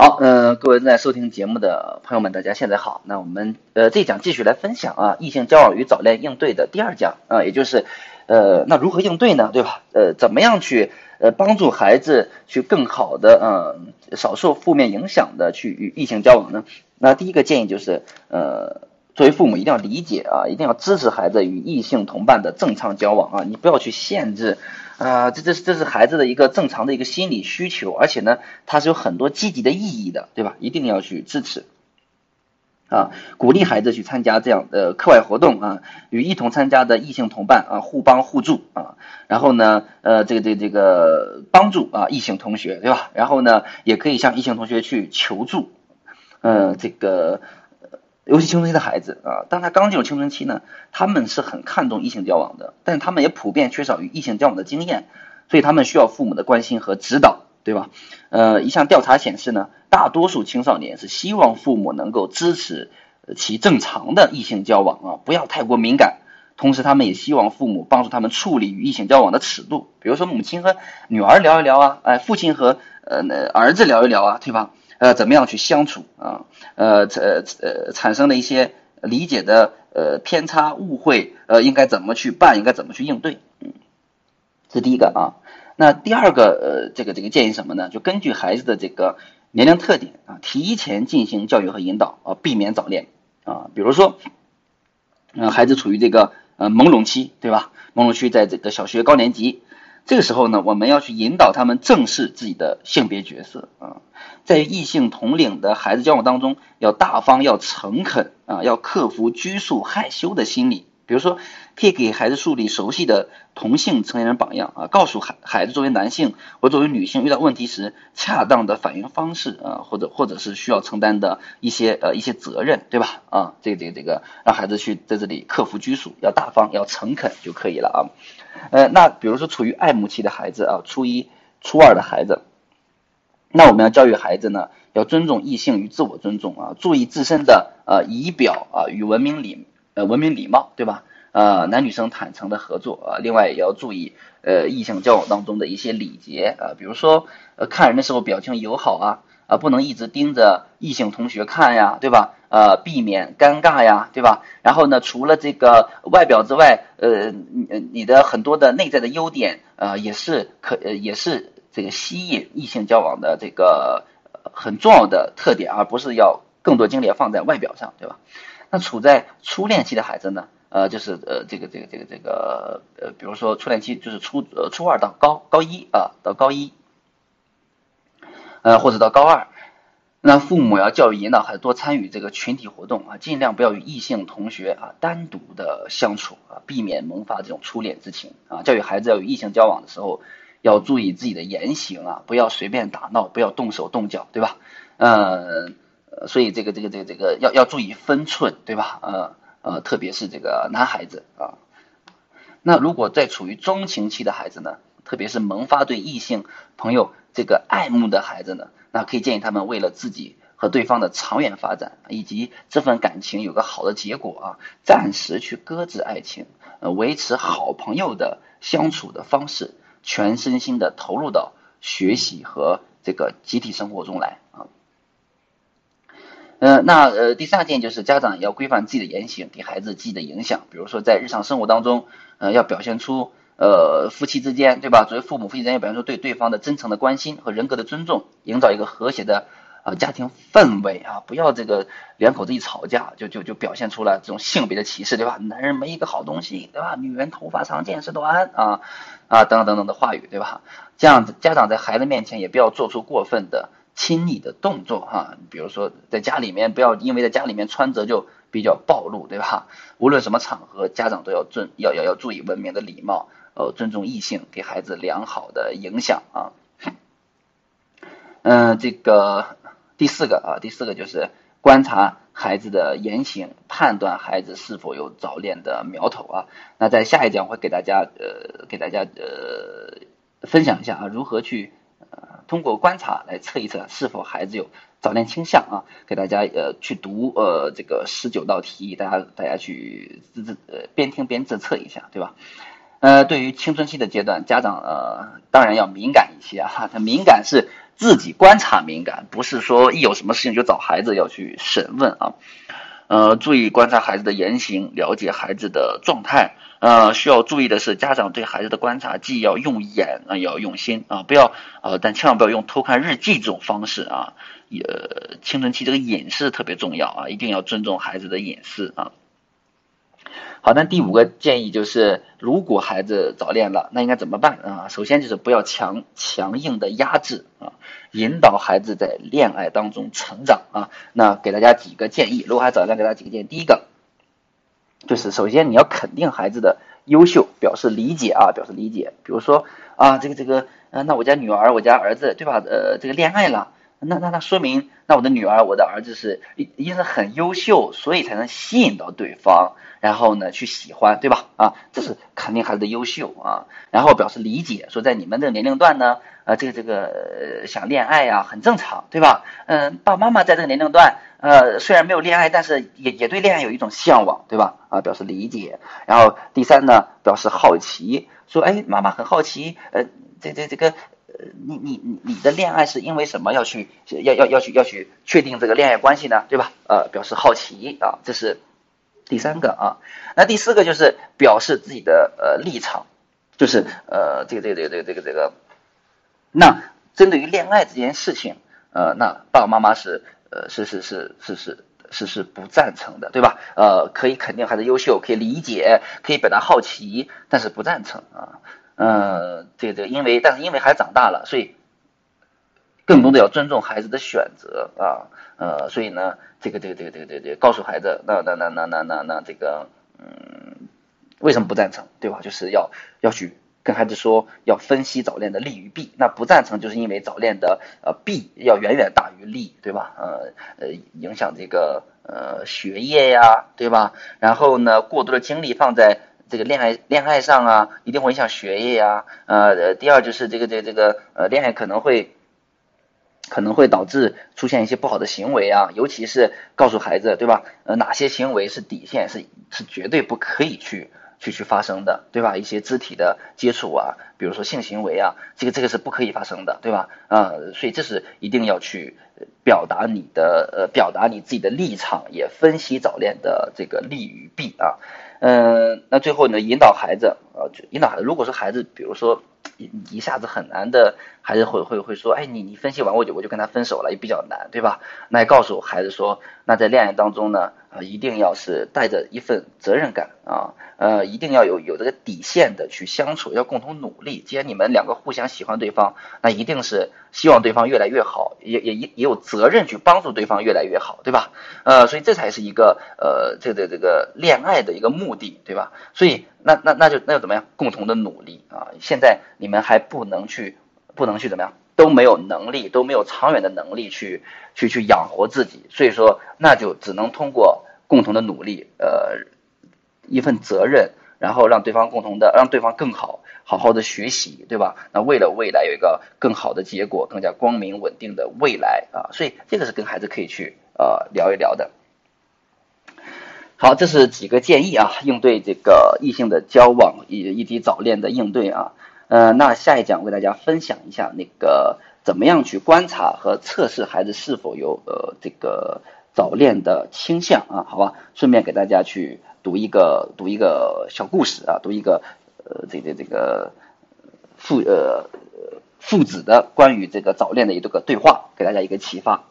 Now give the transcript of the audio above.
好，嗯，各位正在收听节目的朋友们，大家现在好。那我们呃这一讲继续来分享啊，异性交往与早恋应对的第二讲啊，也就是呃那如何应对呢？对吧？呃，怎么样去呃帮助孩子去更好的嗯少受负面影响的去与异性交往呢？那第一个建议就是呃作为父母一定要理解啊，一定要支持孩子与异性同伴的正常交往啊，你不要去限制。啊，这这这是孩子的一个正常的一个心理需求，而且呢，它是有很多积极的意义的，对吧？一定要去支持，啊，鼓励孩子去参加这样的课外活动啊，与一同参加的异性同伴啊，互帮互助啊，然后呢，呃，这个这这个帮助啊，异性同学，对吧？然后呢，也可以向异性同学去求助，嗯，这个。尤其青春期的孩子啊，当他刚进入青春期呢，他们是很看重异性交往的，但是他们也普遍缺少与异性交往的经验，所以他们需要父母的关心和指导，对吧？呃，一项调查显示呢，大多数青少年是希望父母能够支持其正常的异性交往啊，不要太过敏感。同时，他们也希望父母帮助他们处理与异性交往的尺度，比如说母亲和女儿聊一聊啊，哎，父亲和呃儿子聊一聊啊，对吧？呃，怎么样去相处啊？呃，呃，呃，产生了一些理解的呃偏差、误会，呃，应该怎么去办？应该怎么去应对？嗯，这第一个啊。那第二个呃，这个这个建议什么呢？就根据孩子的这个年龄特点啊，提前进行教育和引导啊，避免早恋啊。比如说，嗯，孩子处于这个呃朦胧期，对吧？朦胧期在这个小学高年级。这个时候呢，我们要去引导他们正视自己的性别角色啊，在异性同龄的孩子交往当中，要大方，要诚恳啊，要克服拘束害羞的心理。比如说，可以给孩子树立熟悉的同性成年人榜样啊，告诉孩孩子作为男性或作为女性遇到问题时恰当的反应方式啊，或者或者是需要承担的一些呃一些责任，对吧？啊，这个这个这个，让孩子去在这里克服拘束，要大方，要诚恳就可以了啊。呃，那比如说处于爱慕期的孩子啊，初一、初二的孩子，那我们要教育孩子呢，要尊重异性与自我尊重啊，注意自身的呃仪表啊与文明礼呃文明礼貌，对吧？呃，男女生坦诚的合作啊，另外也要注意呃异性交往当中的一些礼节啊，比如说呃看人的时候表情友好啊。啊，不能一直盯着异性同学看呀，对吧？呃，避免尴尬呀，对吧？然后呢，除了这个外表之外，呃，你你的很多的内在的优点，呃，也是可，呃，也是这个吸引异性交往的这个很重要的特点，而不是要更多精力放在外表上，对吧？那处在初恋期的孩子呢，呃，就是呃，这个这个这个这个呃，比如说初恋期就是初呃初二到高高一啊，到高一。呃，或者到高二，那父母要教育引导孩子多参与这个群体活动啊，尽量不要与异性同学啊单独的相处啊，避免萌发这种初恋之情啊。教育孩子要与异性交往的时候，要注意自己的言行啊，不要随便打闹，不要动手动脚，对吧？呃，所以这个这个这个这个要要注意分寸，对吧？呃呃，特别是这个男孩子啊。那如果在处于中情期的孩子呢，特别是萌发对异性朋友。这个爱慕的孩子呢，那可以建议他们为了自己和对方的长远发展，以及这份感情有个好的结果啊，暂时去搁置爱情，呃，维持好朋友的相处的方式，全身心的投入到学习和这个集体生活中来啊。嗯，那呃，第三件就是家长要规范自己的言行，给孩子积极的影响，比如说在日常生活当中，呃，要表现出。呃，夫妻之间，对吧？作为父母，夫妻之间要表现出对对方的真诚的关心和人格的尊重，营造一个和谐的啊家庭氛围啊！不要这个两口子一吵架，就就就表现出了这种性别的歧视，对吧？男人没一个好东西，对吧？女人头发长见识短啊啊等等等等的话语，对吧？这样子，家长在孩子面前也不要做出过分的亲昵的动作哈，比如说在家里面不要因为在家里面穿着就比较暴露，对吧？无论什么场合，家长都要尊要要要注意文明的礼貌。呃，尊重异性，给孩子良好的影响啊。嗯，这个第四个啊，第四个就是观察孩子的言行，判断孩子是否有早恋的苗头啊。那在下一讲会给大家呃，给大家呃分享一下啊，如何去通过观察来测一测是否孩子有早恋倾向啊。给大家呃去读呃这个十九道题，大家大家去自自呃边听边自测一下，对吧？呃，对于青春期的阶段，家长呃当然要敏感一些啊。他 敏感是自己观察敏感，不是说一有什么事情就找孩子要去审问啊。呃，注意观察孩子的言行，了解孩子的状态。呃，需要注意的是，家长对孩子的观察既要用眼啊，也要用心啊，不要呃，但千万不要用偷看日记这种方式啊。也青春期这个隐私特别重要啊，一定要尊重孩子的隐私啊。好，那第五个建议就是，如果孩子早恋了，那应该怎么办啊？首先就是不要强强硬的压制啊，引导孩子在恋爱当中成长啊。那给大家几个建议，如果还早恋，给大家几个建议。第一个就是首先你要肯定孩子的优秀，表示理解啊，表示理解。比如说啊，这个这个，呃，那我家女儿、我家儿子，对吧？呃，这个恋爱了。那那那说明，那我的女儿、我的儿子是一定是很优秀，所以才能吸引到对方，然后呢去喜欢，对吧？啊，这是肯定孩子的优秀啊，然后表示理解，说在你们这个年龄段呢，呃，这个这个想恋爱呀，很正常，对吧？嗯，爸爸妈妈在这个年龄段，呃，虽然没有恋爱，但是也也对恋爱有一种向往，对吧？啊，表示理解。然后第三呢，表示好奇，说，哎，妈妈很好奇，呃，这这这个。你你你你的恋爱是因为什么要去要要要去要去确定这个恋爱关系呢？对吧？呃，表示好奇啊，这是第三个啊。那第四个就是表示自己的呃立场，就是呃这个这个这个这个这个这个。那针对于恋爱这件事情，呃，那爸爸妈妈是呃是是是是是是是不赞成的，对吧？呃，可以肯定孩子优秀，可以理解，可以表达好奇，但是不赞成啊。嗯，这个因为但是因为孩子长大了，所以更多的要尊重孩子的选择啊，呃，所以呢，这个这个这个这个这个告诉孩子，那那那那那那那这个，嗯，为什么不赞成，对吧？就是要要去跟孩子说，要分析早恋的利与弊。那不赞成就是因为早恋的呃弊要远远大于利，对吧？呃呃，影响这个呃学业呀，对吧？然后呢，过多的精力放在。这个恋爱恋爱上啊，一定会影响学业呀。呃，第二就是这个这个这个呃，恋爱可能会可能会导致出现一些不好的行为啊，尤其是告诉孩子，对吧？呃，哪些行为是底线，是是绝对不可以去去去发生的，对吧？一些肢体的接触啊，比如说性行为啊，这个这个是不可以发生的，对吧？啊，所以这是一定要去表达你的呃，表达你自己的立场，也分析早恋的这个利与弊啊。嗯，那最后呢，引导孩子，呃，引导孩子。如果说孩子，比如说一一下子很难的，孩子会会会说，哎，你你分析完我就我就跟他分手了，也比较难，对吧？那也告诉孩子说，那在恋爱当中呢。啊，一定要是带着一份责任感啊，呃，一定要有有这个底线的去相处，要共同努力。既然你们两个互相喜欢对方，那一定是希望对方越来越好，也也也也有责任去帮助对方越来越好，对吧？呃，所以这才是一个呃，这个这个恋爱的一个目的，对吧？所以那那那就那就怎么样？共同的努力啊！现在你们还不能去，不能去怎么样？都没有能力，都没有长远的能力去去去养活自己，所以说那就只能通过共同的努力，呃，一份责任，然后让对方共同的让对方更好，好好的学习，对吧？那为了未来有一个更好的结果，更加光明稳定的未来啊，所以这个是跟孩子可以去呃聊一聊的。好，这是几个建议啊，应对这个异性的交往以以及早恋的应对啊。呃，那下一讲为大家分享一下那个怎么样去观察和测试孩子是否有呃这个早恋的倾向啊，好吧？顺便给大家去读一个读一个小故事啊，读一个呃这个这个父呃父子的关于这个早恋的一个对话，给大家一个启发。